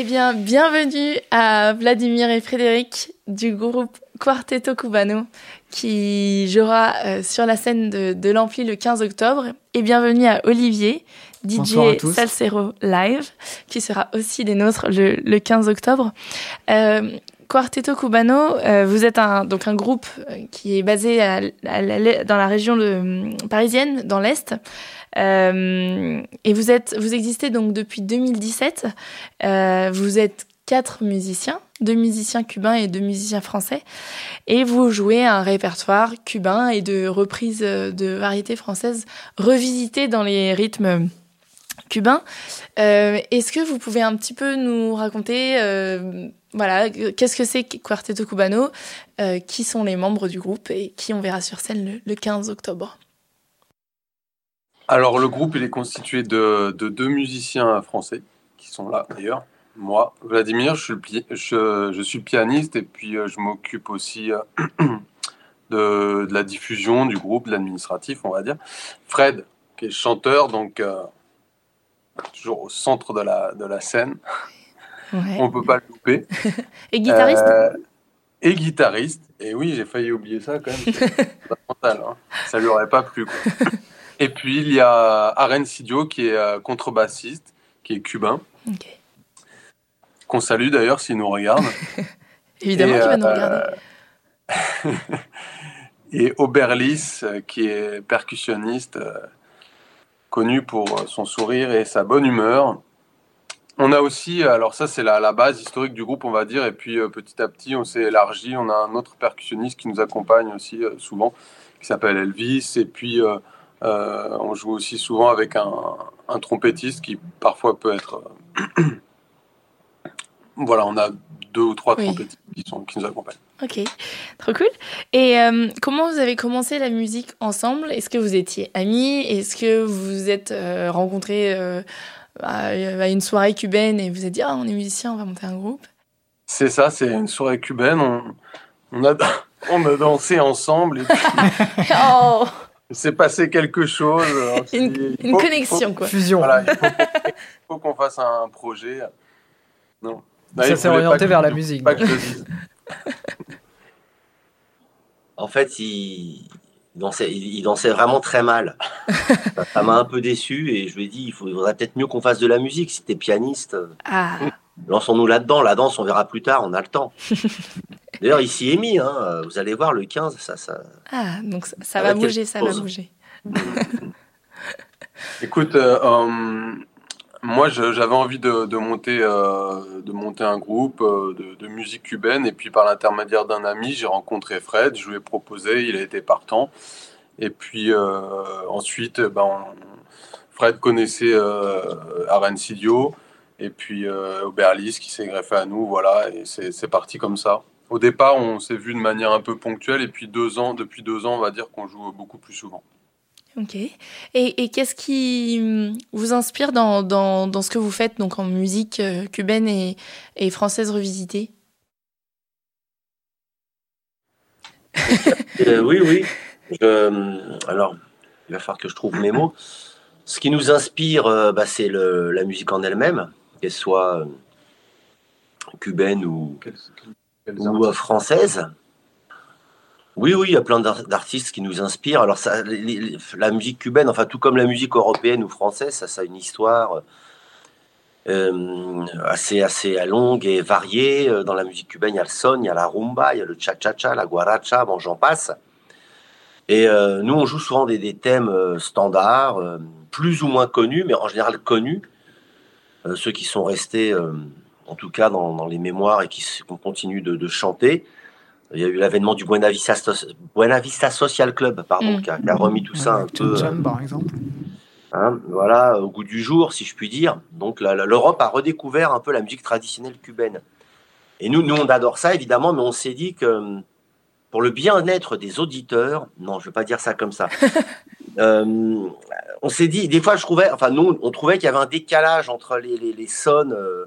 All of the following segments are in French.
Eh bien, bienvenue à Vladimir et Frédéric du groupe Quartetto Cubano qui jouera euh, sur la scène de, de l'Ampli le 15 octobre. Et bienvenue à Olivier, DJ Salsero Live, qui sera aussi des nôtres le, le 15 octobre. Euh, Quartetto Cubano, euh, vous êtes un, donc un groupe qui est basé à, dans la région de, parisienne, dans l'Est. Euh, et vous, êtes, vous existez donc depuis 2017. Euh, vous êtes quatre musiciens, deux musiciens cubains et deux musiciens français. Et vous jouez un répertoire cubain et de reprises de variétés françaises revisitées dans les rythmes cubains. Euh, Est-ce que vous pouvez un petit peu nous raconter, voilà, qu'est-ce que c'est Quarteto Cubano, qui sont les membres du groupe et qui on verra sur scène le 15 octobre? Alors le groupe il est constitué de, de deux musiciens français qui sont là d'ailleurs. Moi, Vladimir, je suis, je, je suis pianiste et puis euh, je m'occupe aussi euh, de, de, la diffusion du groupe, de l'administratif, on va dire. Fred, qui est chanteur, donc euh, toujours au centre de la, de la scène. Ouais. On peut pas le louper. et guitariste euh, Et guitariste. Et oui, j'ai failli oublier ça quand même. C'est. Hein. Ça lui aurait pas plu. Quoi. et puis il y a Aren Sidio qui est euh, contrebassiste, qui est cubain. Okay. Qu'on salue d'ailleurs s'il nous regarde. Évidemment qu'il va nous regarder. Euh, et Oberlis, qui est percussionniste, euh, connu pour son sourire et sa bonne humeur. On a aussi, alors ça c'est la, la, base historique du groupe on va dire, et puis euh, petit à petit on s'est élargi, on a un autre percussionniste qui nous accompagne aussi euh, souvent, qui s'appelle Elvis, et puis euh, on joue aussi souvent avec un, un, trompettiste qui parfois peut être... voilà, on a deux ou trois oui. trompettistes qui, sont, qui nous accompagnent. Ok, trop cool. Et euh, comment vous avez commencé la musique ensemble? Est-ce que vous étiez amis? Est-ce que vous vous êtes euh, rencontrés euh, à, une soirée cubaine et vous êtes dit ah, on est musicien, on va monter un groupe? C'est ça, c'est une soirée cubaine. On, on, a, on a dansé ensemble et puis oh il s'est passé quelque chose. Une, une faut, connexion, faut, quoi. Fusion. Voilà, il faut qu'on qu fasse un projet. Non. non ça s'est orienté vers la musique. Pas que je le dise. en fait, il dansait, il dansait vraiment très mal. ça m'a un peu déçu et je lui ai dit il faudrait peut-être mieux qu'on fasse de la musique si t'es pianiste. Ah. Lançons-nous là-dedans. La danse, on verra plus tard, on a le temps. D'ailleurs, il s'y est mis. Hein. Vous allez voir, le 15, ça. ça ah, donc ça, ça va bouger, ça va bouger. Écoute, euh, euh, moi, j'avais envie de, de monter, euh, de monter un groupe euh, de, de, musique cubaine, et puis par l'intermédiaire d'un ami, j'ai rencontré Fred. Je lui ai proposé, il a été partant. Et puis euh, ensuite, ben, on, Fred connaissait Aren Sidio, et puis Oberlis qui s'est greffé à nous, voilà, et c'est parti comme ça. Au départ, on s'est vu de manière un peu ponctuelle, et puis deux ans, depuis deux ans, on va dire qu'on joue beaucoup plus souvent. Ok. Et, et qu'est-ce qui vous inspire dans, dans, dans, ce que vous faites donc en musique euh, cubaine et, et française revisitée? Euh, Oui, oui. Je, alors, il va falloir que je trouve mes mots. Ce qui nous inspire, euh, bah, c'est la musique en elle-même, qu'elle soit cubaine ou, ou française. Oui, oui, il y a plein d'artistes qui nous inspirent. Alors, ça, les, les, la musique cubaine, enfin, tout comme la musique européenne ou française, ça, ça a une histoire euh, assez, assez longue et variée. Dans la musique cubaine, il y a le son, il y a la rumba, il y a le cha-cha-cha, la guaracha, bon, j'en passe. Et euh, nous, on joue souvent des, des thèmes euh, standards, euh, plus ou moins connus, mais en général connus. Euh, ceux qui sont restés, euh, en tout cas, dans, dans, les mémoires et qui continuent de, de chanter. Il y a eu l'avènement du Buena Vista, Buena Vista, Social Club, pardon, mmh. qui, a, qui, a, remis tout ça un peu. Jam, par exemple. Hein, voilà, au goût du jour, si je puis dire. Donc l'Europe a redécouvert un peu la musique traditionnelle cubaine. Et nous, nous, on adore ça, évidemment, mais on s'est dit que pour le bien-être des auditeurs, non, je ne veux pas dire ça comme ça. euh, on s'est dit, des fois, je trouvais, enfin, nous, on trouvait qu'il y avait un décalage entre les, les, les sons. Euh,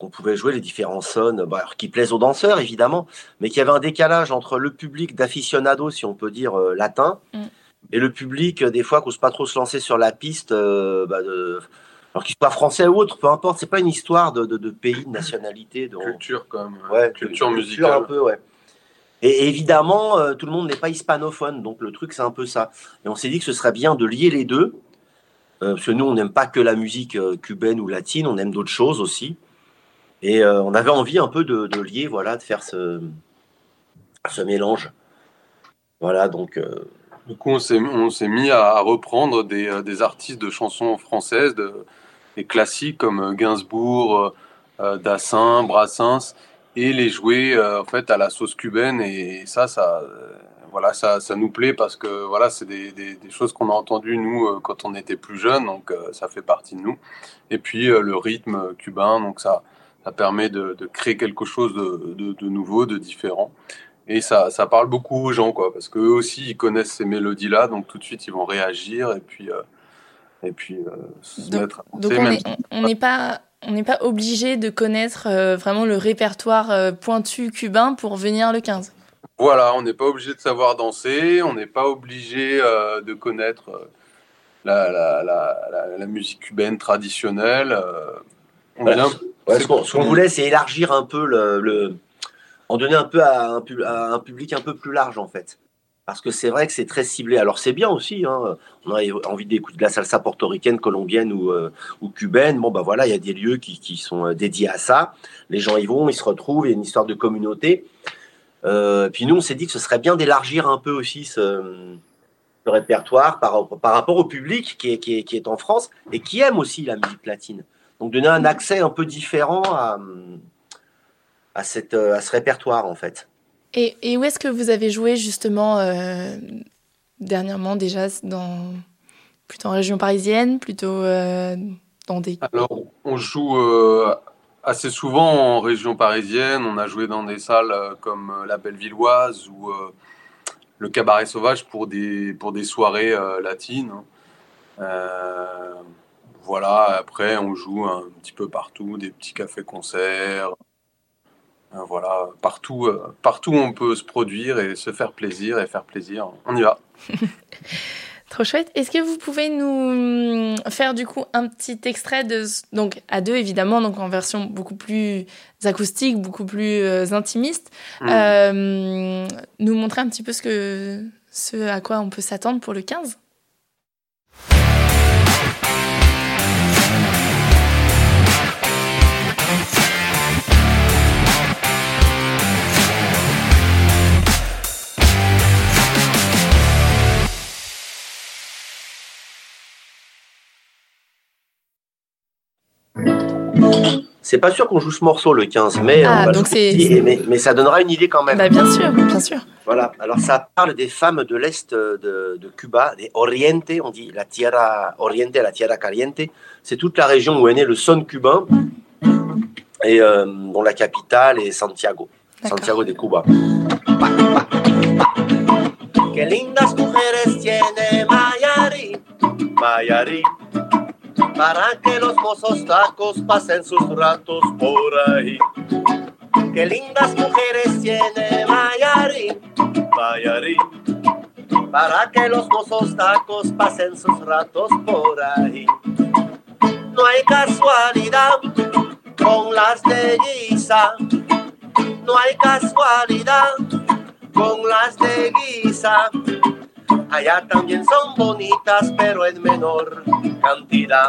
qu'on pouvait jouer les différents sons, bah, qui plaisent aux danseurs évidemment, mais qu'il y avait un décalage entre le public d'aficionados, si on peut dire euh, latin, mm. et le public euh, des fois qui n'ose pas trop se lancer sur la piste euh, bah, de, Alors qu'il soit français ou autre, peu importe, c'est pas une histoire de, de, pays, de nationalité. De... Culture, quand même. Ouais, culture, musicale. un peu, ouais. Et évidemment, euh, tout le monde n'est pas hispanophone, donc le truc, c'est un peu ça. Et on s'est dit que ce serait bien de lier les deux, euh, parce que nous, on n'aime pas que la musique euh, cubaine ou latine, on aime d'autres choses aussi. Et on avait envie un peu de, lier, voilà, de faire ce, ce mélange. Voilà, donc. Du coup, on s'est mis à reprendre des, des, artistes de chansons françaises, de, des classiques comme Gainsbourg, Dassin, Brassens et les jouer euh, en fait à la sauce cubaine et ça ça euh, voilà ça, ça nous plaît parce que voilà c'est des, des, choses qu'on a entendues nous euh, quand on était plus jeune donc ça fait partie de nous et puis le rythme cubain donc ça ça permet de, de créer quelque chose de, de, de, nouveau de différent et ça, ça parle beaucoup aux gens quoi parce qu'eux aussi ils connaissent ces mélodies là donc tout de suite ils vont réagir et puis et puis se mettre donc on n'est pas on n'est pas obligé de connaître euh, vraiment le répertoire euh, pointu cubain pour venir le 15. Voilà, on n'est pas obligé de savoir danser, on n'est pas obligé euh, de connaître la, la, musique cubaine traditionnelle. Ce qu'on voulait, c'est élargir un peu le, en donner un peu à un, public un peu plus large en fait parce que c'est vrai que c'est très ciblé. Alors c'est bien aussi, hein. on a envie d'écouter de la salsa portoricaine, colombienne ou, euh, ou, cubaine. Bon, bah voilà, il y a des lieux qui, qui, sont euh, dédiés à ça. Les gens y vont, ils se retrouvent, il y a une histoire de communauté. Euh, puis nous, on s'est dit que ce serait bien d'élargir un peu aussi ce, répertoire par, par, rapport au public qui est, qui, est, qui est en France et qui aime aussi la musique latine. Donc donner un accès un peu différent à, à, cette, à ce répertoire en fait. Et, où est-ce que vous avez joué justement euh, dernièrement déjà dans plutôt en région parisienne, plutôt euh, dans des Alors on joue euh, assez souvent en région parisienne. On a joué dans des salles comme la Bellevilloise ou le Cabaret Sauvage pour des pour des soirées latines. Voilà. Après on joue un petit peu partout, des petits cafés-concerts. Euh, voilà, partout, euh, partout on peut se produire et se faire plaisir et faire plaisir, on y va. Trop chouette. Est-ce que vous pouvez nous faire du coup un petit extrait de donc à deux évidemment donc en version beaucoup plus acoustique, beaucoup plus euh, intimiste, mmh. nous montrer un petit peu ce que ce à quoi on peut s'attendre pour le 15 C'est pas sûr qu'on joue ce morceau le 15 mai, ah, donc mais, mais, ça donnera une idée quand même. Bah, bien sûr, bien sûr. Voilà, alors ça parle des femmes de l'Est de, de, Cuba, des Oriente, on dit la Tierra Oriente, la Tierra Caliente. C'est toute la région où est né le son cubain, et euh, dont la capitale est Santiago, Santiago de Cuba. Que lindas mujeres tiene Mayari, Mayari. Para que los mozos tacos pasen sus ratos por ahí. Qué lindas mujeres tiene Mayari, Mayari, para que los mozos tacos pasen sus ratos por ahí. No hay casualidad con las de Guisa, no hay casualidad con las de Guisa Allá también son bonitas, pero en menor cantidad.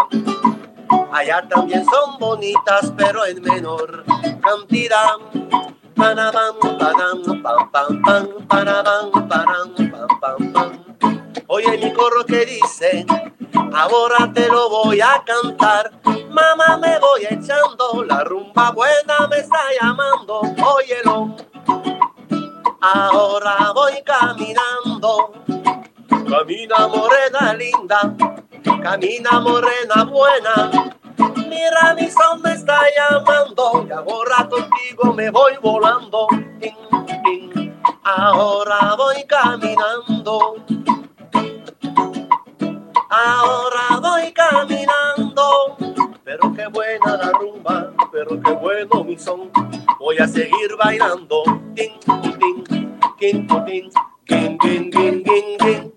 Allá también son bonitas, pero en menor cantidad. Panabam, pam, pam, pam, pam, Oye mi corro que dice, ahora te lo voy a cantar. Mamá me voy echando, la rumba buena me está llamando. Óyelo, ahora voy caminando Camina morena linda, camina morena buena. Mira mi son me está llamando y ahora contigo me voy volando. Ahora voy caminando. Ahora voy caminando. Pero qué buena la rumba, pero qué bueno mi son. Voy a seguir bailando. Tin, tin, tin, tin, tin, tin, tin, tin, tin.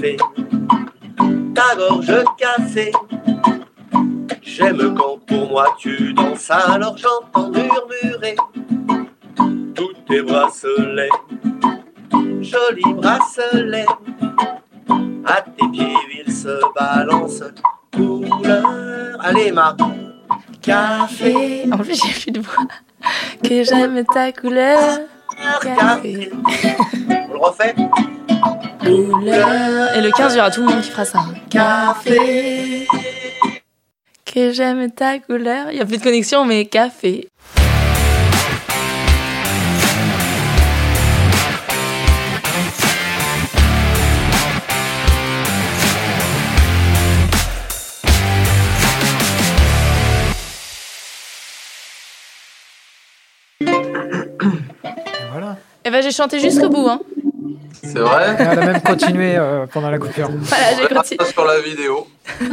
Café, ta gorge cassée. J'aime quand pour moi tu danses, alors j'entends murmurer tous tes bracelets, jolis bracelets. À tes pieds, il se balance couleur. Allez, ma café. En plus, j'ai plus de voix. Que j'aime ta couleur. Café. On le refait? Couleur. Et le 15, il y aura tout le monde qui fera ça. Café. Que j'aime ta couleur. Il n'y a plus de connexion, mais café. voilà. Eh ben, j'ai chanté jusqu'au bout, hein. C'est vrai Elle a même continué euh, pendant la coupure. Voilà, j'ai continué. sur la vidéo.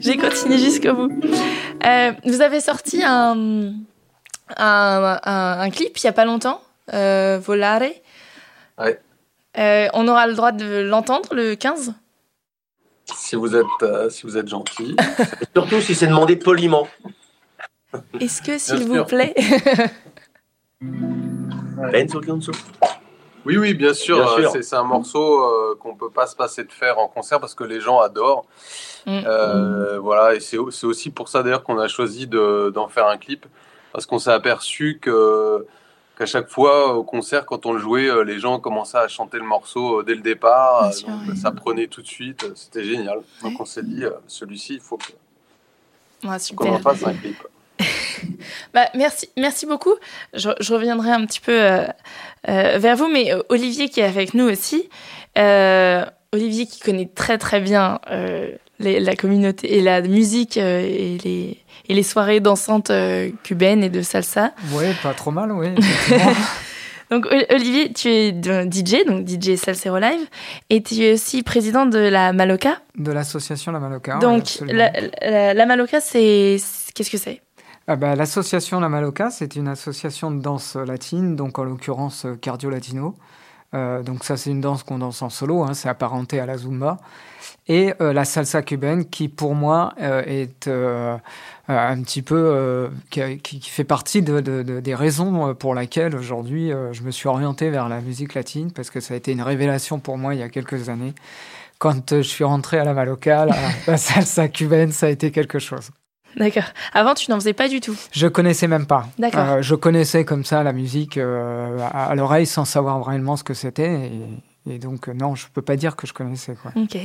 J'ai continué jusqu'au bout. Euh, vous avez sorti un, un, un, un clip il n'y a pas longtemps, euh, Volare. Ouais. Euh, on aura le droit de l'entendre le 15 Si vous êtes, euh, si vous êtes gentil. Surtout si c'est demandé poliment. Est-ce que, s'il vous plaît, Benzo Gonzo. Oui, oui, bien sûr. Euh, sûr. C'est, un morceau euh, qu'on peut pas se passer de faire en concert parce que les gens adorent. Mm. Euh, Voilà, et c'est, au- c'est aussi pour ça d'ailleurs qu'on a choisi de, d'en faire un clip parce qu'on s'est aperçu que qu'à chaque fois au concert, quand on le jouait, euh, les gens commençaient à chanter le morceau dès le départ. Bien sûr, donc, oui. Ça prenait tout de suite. C'était génial. Donc Ouais. on s'est dit, euh, celui-ci, il faut que- Ouais, qu'on en fasse un clip. Bah, merci, merci beaucoup. Je, je reviendrai un petit peu euh, euh, vers vous, mais euh, Olivier qui est avec nous aussi. Euh, Olivier qui connaît très très bien euh, les- la communauté et la musique euh, et, les, et les soirées dansantes euh, cubaines et de salsa. Ouais, pas trop mal, oui. Donc Olivier, tu es DJ, donc DJ Salsero Live, et tu es aussi président de la Maloca. de l'association La Maloca. donc la, la- la Maloca, c'est- qu'est-ce que c'est? Ah bah, L'association La Maloca, c'est une association de danse latine, donc en l'occurrence euh, cardio-latino. Euh, donc ça, c'est une danse qu'on danse en solo, hein, c'est apparenté à la zumba. Et euh, la salsa cubaine, qui pour moi est un petit peu, qui, fait partie de, de- de- des raisons pour lesquelles aujourd'hui je me suis orienté vers la musique latine, parce que ça a été une révélation pour moi il y a quelques années. Quand je suis rentré à la Maloca, la salsa cubaine, ça a été quelque chose. D'accord. Avant, tu n'en faisais pas du tout. Je connaissais même pas. D'accord. Euh, je connaissais comme ça la musique euh, à, à l'oreille sans savoir réellement ce que c'était. Et, et donc, euh, non, je peux pas dire que je connaissais. Quoi. Ok.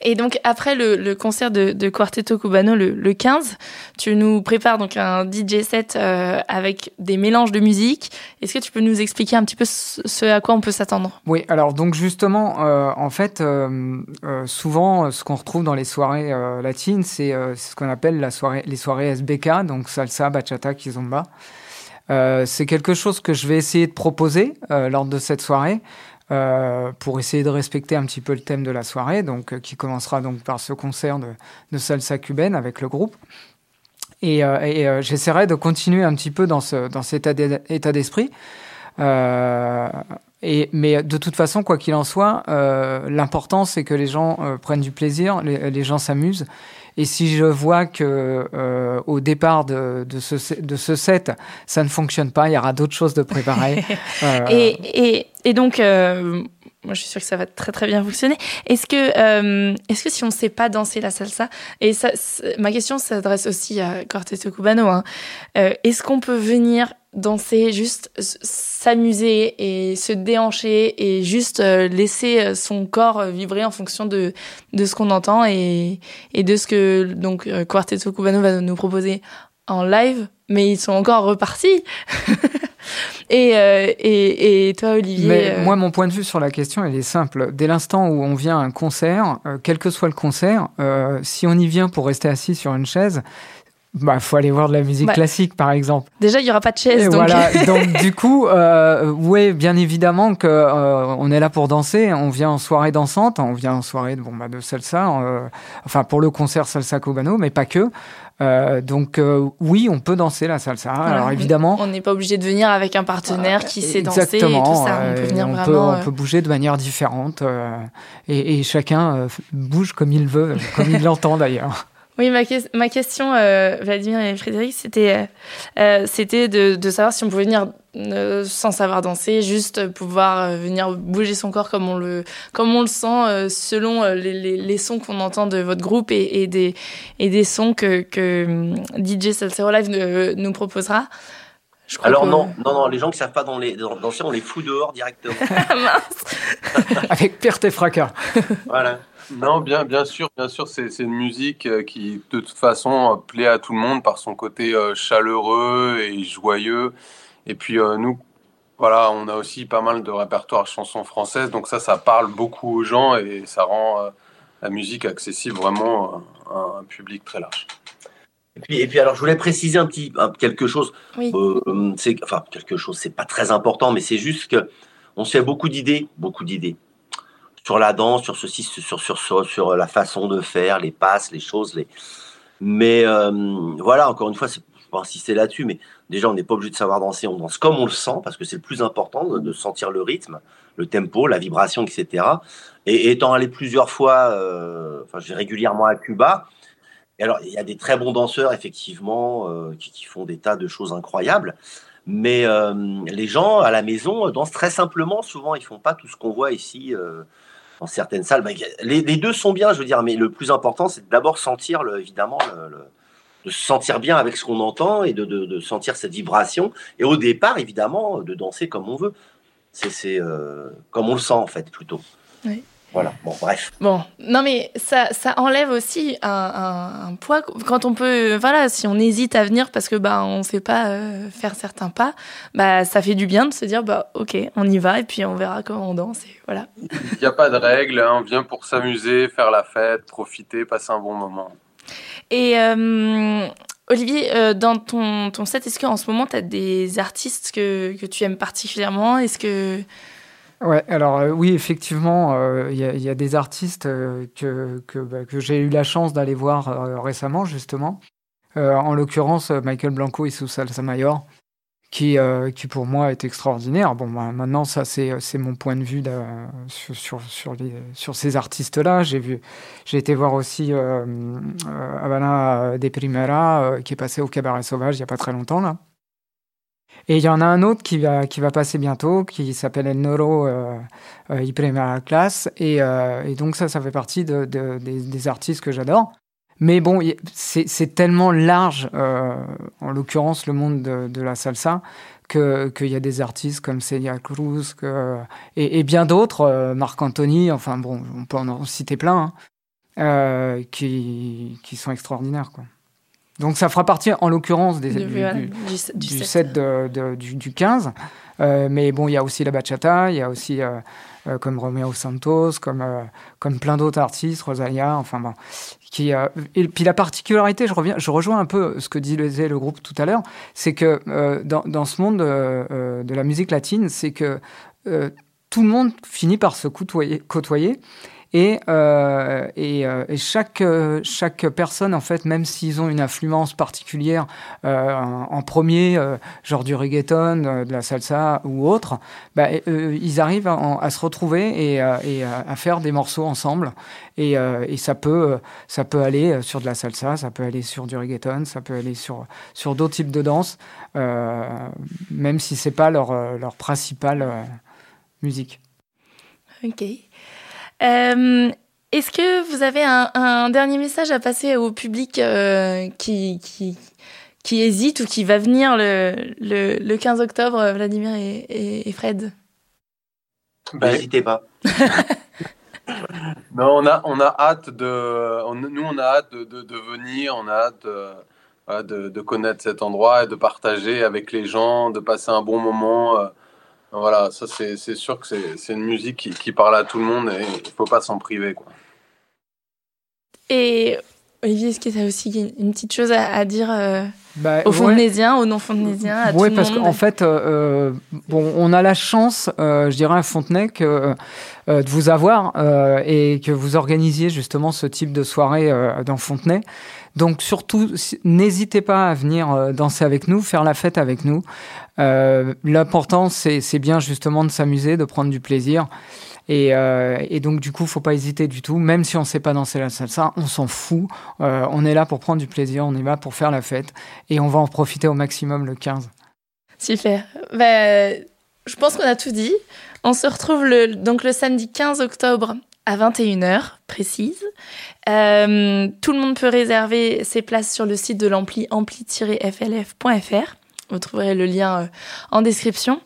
Et donc après le, le concert de, de Quarteto Cubano le, le 15, tu nous prépares donc un DJ set euh, avec des mélanges de musique. Est-ce que tu peux nous expliquer un petit peu ce, à quoi on peut s'attendre? Oui, alors donc justement, euh, en fait, euh, souvent, ce qu'on retrouve dans les soirées latines, c'est ce qu'on appelle la soirée, les soirées SBK, donc salsa, bachata, kizomba. C'est quelque chose que je vais essayer de proposer lors de cette soirée. Euh, pour essayer de respecter un petit peu le thème de la soirée, donc euh, qui commencera donc par ce concert de, salsa cubaine avec le groupe. Et, euh, j'essaierai de continuer un petit peu dans, ce, dans cet état d'e- état d'esprit. Mais de toute façon, quoi qu'il en soit, l'important c'est que les gens prennent du plaisir, les gens s'amusent. Et si je vois que euh, au départ de, de, ce, de ce set, ça ne fonctionne pas, il y aura d'autres choses de préparer. Euh, et, et, et donc, euh, moi je suis sûre que ça va très très bien fonctionner. Est-ce que, est-ce que si on ne sait pas danser la salsa, et ça, ma question s'adresse aussi à Quarteto Cubano, hein, est-ce qu'on peut venir danser, juste s'amuser et se déhancher et juste euh, laisser euh, son corps euh, vibrer en fonction de, de ce qu'on entend et, et de ce que donc Quarteto Cubano va nous proposer en live, mais ils sont encore repartis. et, euh, et, et toi, Olivier Mais euh, moi, mon point de vue sur la question, elle est simple. Dès l'instant où on vient à un concert, euh, quel que soit le concert, si on y vient pour rester assis sur une chaise, bah, faut aller voir de la musique Ouais. classique, par exemple. Déjà, il y aura pas de chaise, Et donc voilà. Donc du coup, euh, ouais, bien évidemment que euh, on est là pour danser. On vient en soirée dansante, on vient en soirée de, bon, bah, de salsa. euh, enfin, pour le concert salsa cubano, mais pas que. Euh, donc euh, oui, on peut danser la salsa. Voilà. Alors évidemment. on n'est pas obligé de venir avec un partenaire qui sait danser et tout ça. On euh, peut venir on vraiment. peut, on euh, peut bouger de manière différente euh, et, et chacun euh, bouge comme il veut, comme il l'entend d'ailleurs. Oui, ma, que- ma question, euh, Vladimir et Frédéric, c'était euh, euh, c'était de, de savoir si on pouvait venir euh, sans savoir danser, juste pouvoir euh, venir bouger son corps comme on le, comme on le sent, euh, selon les, les, les sons qu'on entend de votre groupe et, et, des, et des sons que, que DJ Salsero Live ne- nous proposera. Je crois Alors que- non, non, non, les gens qui savent pas dans les, dans- danser, on les fout dehors directement. Ah, mince. Avec perte et fracas. voilà. Non, bien, bien sûr, bien sûr, c'est c'est une musique euh, qui, de toute façon, euh, plaît à tout le monde par son côté euh, chaleureux et joyeux. Et puis euh, nous, voilà, on a aussi pas mal de répertoire chansons françaises, donc ça, ça parle beaucoup aux gens et ça rend euh, la musique accessible vraiment à un public très large. Et puis, et puis alors, je voulais préciser un petit quelque chose. Oui. Euh, c'est enfin quelque chose, c'est pas très important, mais c'est juste que on se fait beaucoup d'idées, beaucoup d'idées sur la danse, sur ceci, sur sur sur, sur la façon de faire, les passes, les choses, les. Mais euh, voilà, encore une fois, je vais insister là-dessus, mais déjà, on n'est pas obligé de savoir danser, on danse comme on le sent, parce que c'est le plus important de, sentir le rythme, le tempo, la vibration, etc. Et, étant allé plusieurs fois, euh, enfin, je vais régulièrement à Cuba. Et alors, il y a des très bons danseurs, effectivement, euh, qui, font des tas de choses incroyables. Mais euh, les gens à la maison euh, dansent très simplement. Souvent, ils font pas tout ce qu'on voit ici euh, dans certaines salles. Bah, les, deux sont bien, je veux dire, mais le plus important, c'est d'abord sentir, évidemment, de se sentir bien avec ce qu'on entend et de, sentir cette vibration. Et au départ, évidemment, de danser comme on veut. C'est c'est, euh, comme on le sent, en fait, plutôt. Oui. Voilà, bon, bref. Bon, non mais ça, ça enlève aussi un, un- un poids quand on peut, voilà, si on hésite à venir parce que bah on sait pas euh, faire certains pas, bah ça fait du bien de se dire bah ok, on y va et puis on verra comment on danse et voilà. Il n'y a pas de règles, hein, on vient pour s'amuser, faire la fête, profiter, passer un bon moment. Et euh, Olivier, euh, dans ton, ton set, est-ce qu'en ce moment tu as des artistes que, que tu aimes particulièrement? Est-ce que Ouais, alors euh, oui, effectivement, euh, il y, a- des artistes euh, que, bah, que j'ai eu la chance d'aller voir récemment, justement. En l'occurrence, Michael Blanco et sous Salsa Mayor, qui, qui pour moi est extraordinaire. Bon, bah, maintenant, ça, c'est mon point de vue sur, sur, sur, ces artistes-là. J'ai été voir aussi Havana de Primera, qui est passé au Cabaret Sauvage il n'y a pas très longtemps, là. Et il y en a un autre qui va, passer bientôt, qui s'appelle El Noro euh, euh, Primera Class. Et, euh, et donc ça, ça fait partie de, de- des, artistes que j'adore. Mais bon, c'est tellement large, euh, en l'occurrence le monde de, la salsa, qu'il y a des artistes comme Celia Cruz que, et, bien d'autres, euh, Marc Anthony, enfin bon, on peut en citer plein, hein, qui, qui sont extraordinaires. Quoi. Donc ça fera partie, en l'occurrence, du- du- du, du du set. set de- de- du, du 15. Euh, mais bon, il y a aussi la bachata, il y a aussi euh, euh, comme Romeo Santos, comme, comme plein d'autres artistes, Rosalia, enfin bon. Qui, et puis la particularité, je, reviens, je rejoins un peu ce que disait le groupe tout à l'heure, c'est que dans, dans ce monde de la musique latine, c'est que tout le monde finit par se côtoyer. côtoyer et, euh, euh, euh, chaque personne, en fait, même s'ils ont une influence particulière en, premier, genre du reggaeton, de la salsa ou autre, bah, ils arrivent à, se retrouver et, à, faire des morceaux ensemble. Et, ça, peut, aller sur de la salsa, ça peut aller sur du reggaeton, ça peut aller sur, d'autres types de danse, même si c'est pas leur, leur principale musique. Ok. Euh, Est-ce que vous avez un, un dernier message à passer au public euh, qui, qui, qui hésite ou qui va venir le, le, le 15 octobre, Vladimir et, et, et Fred? Ben, N'hésitez pas. Non, on a, on a hâte de, on- nous on a hâte de, de, de venir, on a hâte de, de connaître cet endroit et de partager avec les gens, de passer un bon moment. Euh, Voilà, ça c'est sûr que c'est une musique qui, qui parle à tout le monde et il faut pas s'en priver. Quoi. Et Olivier, est-ce que tu as aussi une petite chose à, dire bah, aux Fontenaisiens, aux non-Fontenaisiens, à Oui, tout parce qu'en fait, bon, on a la chance, je dirais à Fontenay, que, de vous avoir et que vous organisiez justement ce type de soirée dans Fontenay. Donc surtout, n'hésitez pas à venir euh, danser avec nous, faire la fête avec nous. Euh, L'important, c'est bien justement de s'amuser, de prendre du plaisir. Et, euh, et, donc du coup, faut pas hésiter du tout. Même si on sait pas danser la salsa, on s'en fout. On est là pour prendre du plaisir, on est là pour faire la fête, et on va en profiter au maximum le 15. Super. Ben, je pense qu'on a tout dit. On se retrouve donc le samedi 15 octobre à 21h précise. Euh, tout le monde peut réserver ses places sur le site de l'ampli ampli-flf.fr. Vous trouverez le lien euh, en description.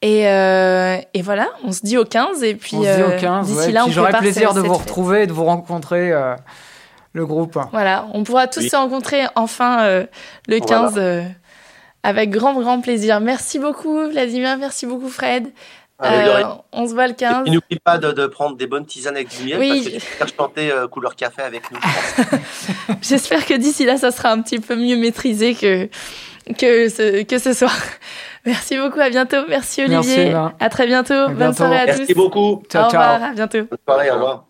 Et, euh, et, voilà, on se dit au 15. Et puis, on se dit au 15. D'ici là, on J'aurai plaisir de vous retrouver et de vous rencontrer, le groupe. Voilà, on pourra tous se rencontrer enfin le 15 avec grand, grand plaisir. Merci beaucoup, Vladimir. Merci beaucoup, Fred. Euh, on se voit le 15. Et n'oublie pas de, prendre des bonnes tisanes avec du miel oui. parce que tu faire chanter euh, couleur café avec nous. J'espère que d'ici là, ça sera un petit peu mieux maîtrisé que, que, ce, que ce soir. Merci beaucoup, à bientôt. Merci Olivier. à très bientôt. Bonne soirée à tous. Merci beaucoup. Ciao, au revoir, à bientôt. Bonne soirée, au revoir.